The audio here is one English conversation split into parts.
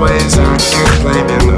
ways I can't blame you.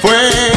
fue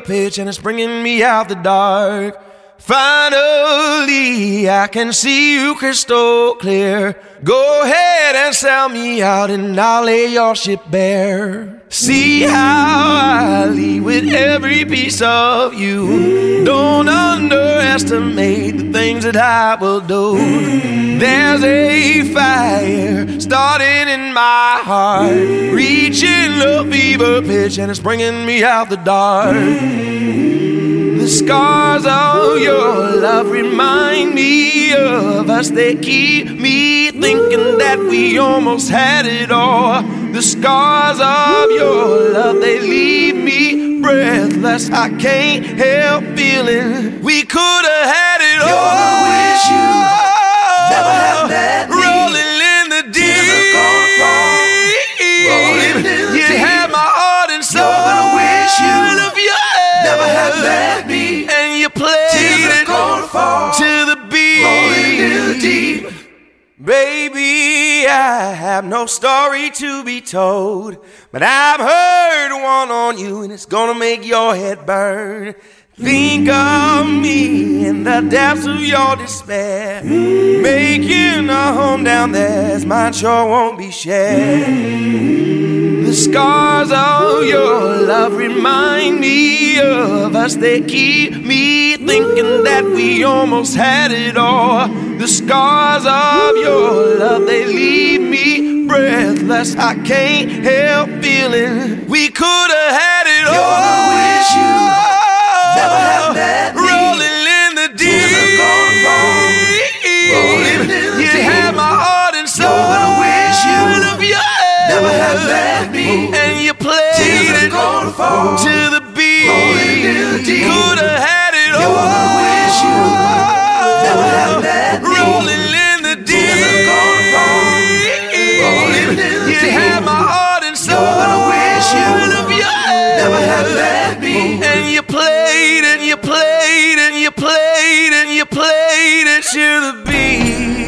pitch, and it's bringing me out the dark. Finally, I can see you crystal clear. Go ahead and sell me out, and I'll lay your ship bare. See how I leave with every piece of you. Don't underestimate things that I will do. There's a fire starting in my heart, reaching a fever pitch, and it's bringing me out the dark. The scars of your love remind me of us. They keep me thinking that we almost had it all. The scars of your love, they leave me breathless. I can't help feeling we could Oh, Baby, I have no story to be told, but I've heard one on you and it's gonna make your head burn. Think of me in the depths of your despair. Making a home down there as mine sure won't be shared. The scars of your love remind me of us. They keep me thinking that we almost had it all. The scars of your love, they leave me breathless. I can't help feeling we could have had it all. gonna Rolling in the deep. Tears are gonna fall. Rolling in the you had my heart and soul. You're gonna wish you of your never had met me. And you played it fall. the beat. Rolling in the deep. Could have had it all. And you played it to the beat.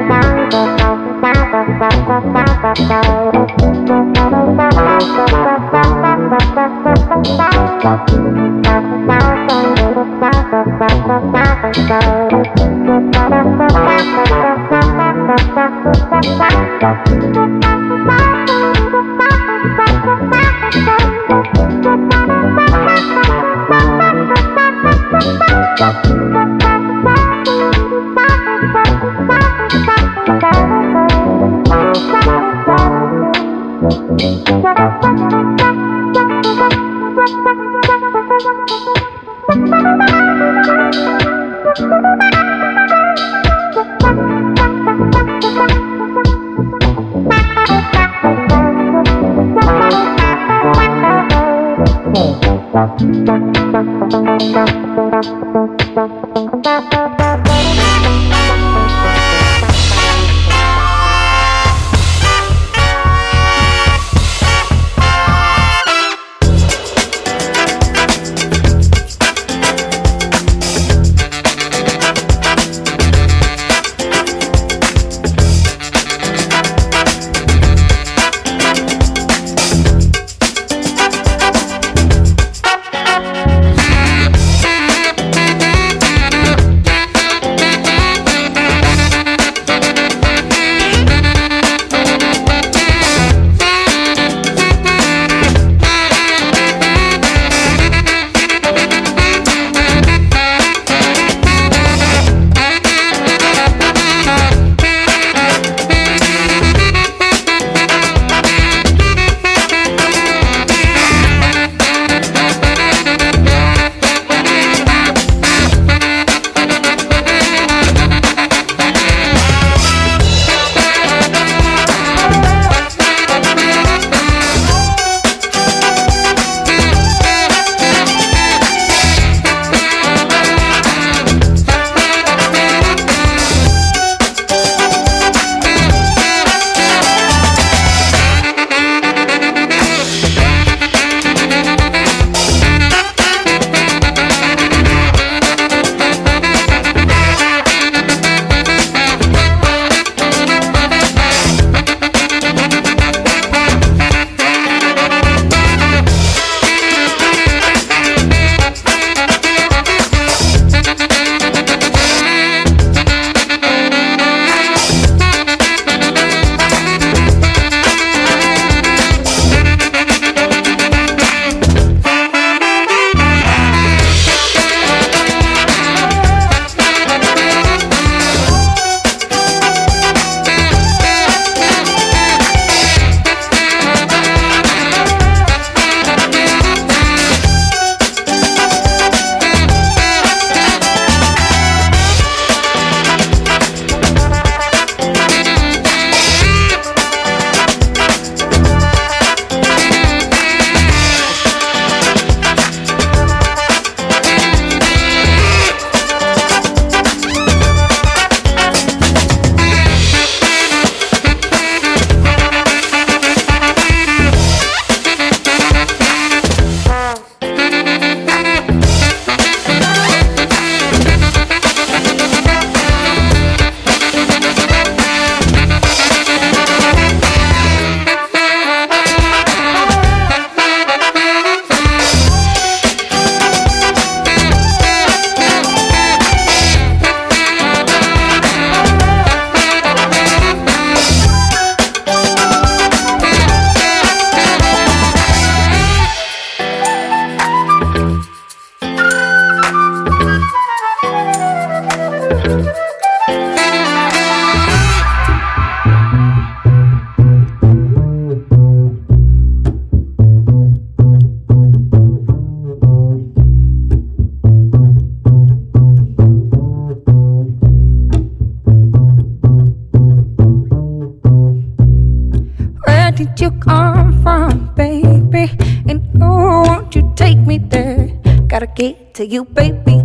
get to you, baby.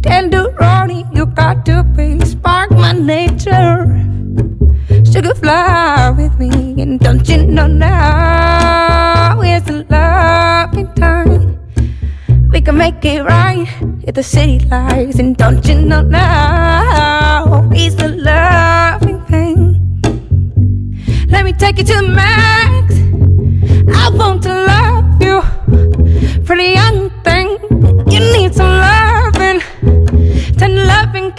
Tenderoni, you got to be spark my nature. Sugar fly with me, and don't you know now is the loving time? We can make it right if the city lights, and don't you know now is the loving thing? Let me take you to the max. I want to love you, pretty young. You need some loving, tender loving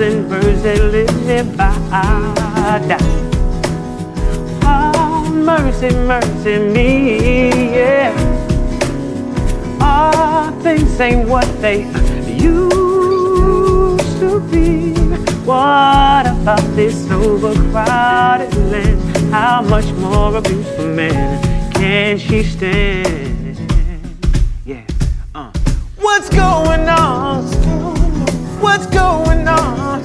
and birds that live nearby die. Oh, mercy, mercy me, yeah. All things ain't what they used to be. What about this overcrowded land? How much more abuse for man can she stand? Yeah, uh. What's going on? What's going on?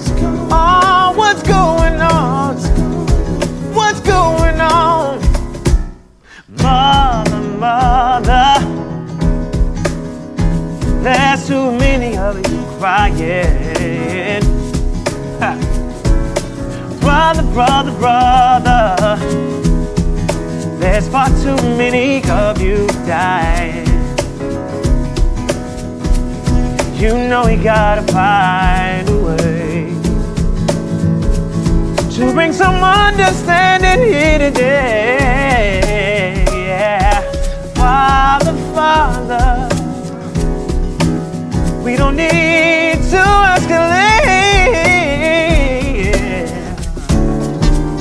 Oh, what's going on? What's going on? Mother, mother, there's too many of you crying. Brother, brother, brother, there's far too many of you dying. You know we gotta find a way to bring some understanding here today. Yeah, Father, Father, we don't need to escalate.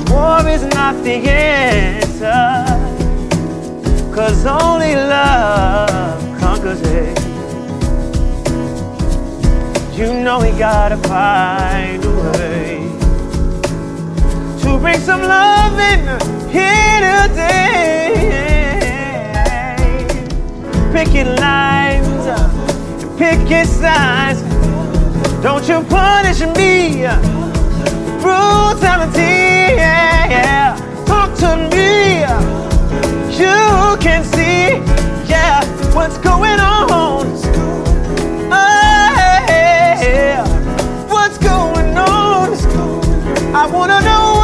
War is not the answer, cause only love conquers hate. You know we gotta find a way to bring some love in here today. Picking lines, picket signs. Don't you punish me, brutality. Yeah, yeah. Talk to me. You can see, yeah, what's going on. Wanna know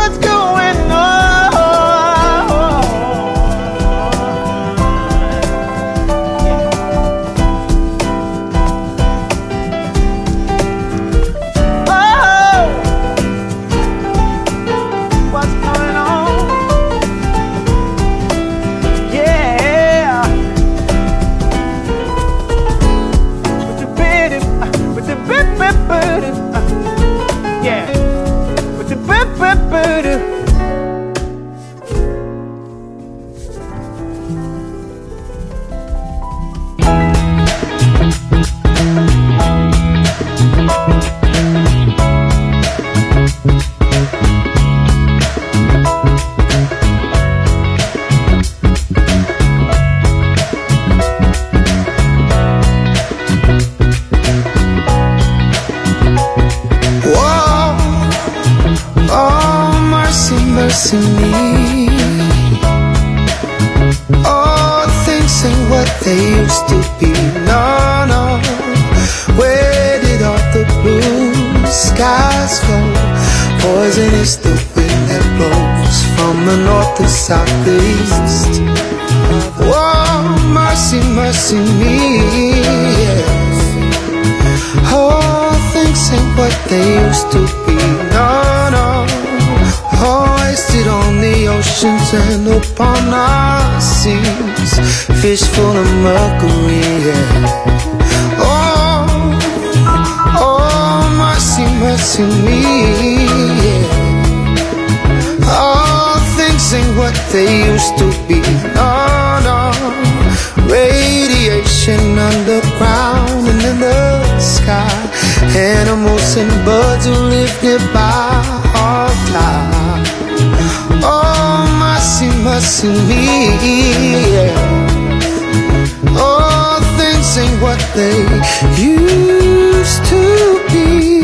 used to be.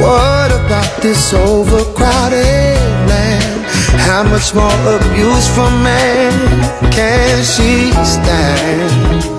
What about this overcrowded land? How much more abuse from man can she stand?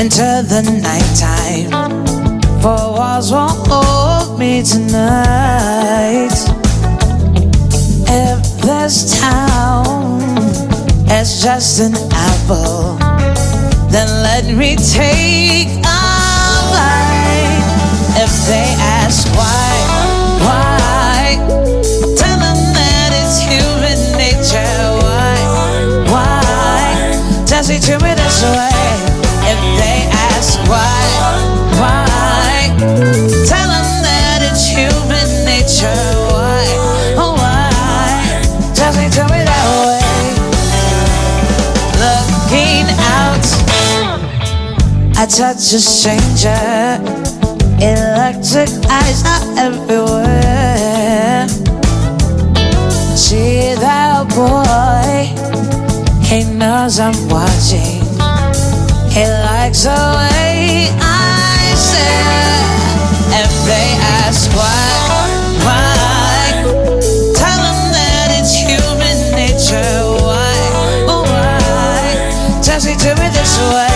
Into the nighttime. Four walls won't hold me tonight. If this town as just an apple. Then let me take a bite. If they ask why, why, tell them that it's human nature. Why, why, does he do it this way? Ask why, why, tell them that it's human nature. Why, oh why, does he do it that way? Looking out, I touch a stranger. Electric eyes are everywhere. See that boy, he knows I'm watching. He likes the way I stare. If they ask why, why, that it's human nature. Why, oh why, does he do it this way?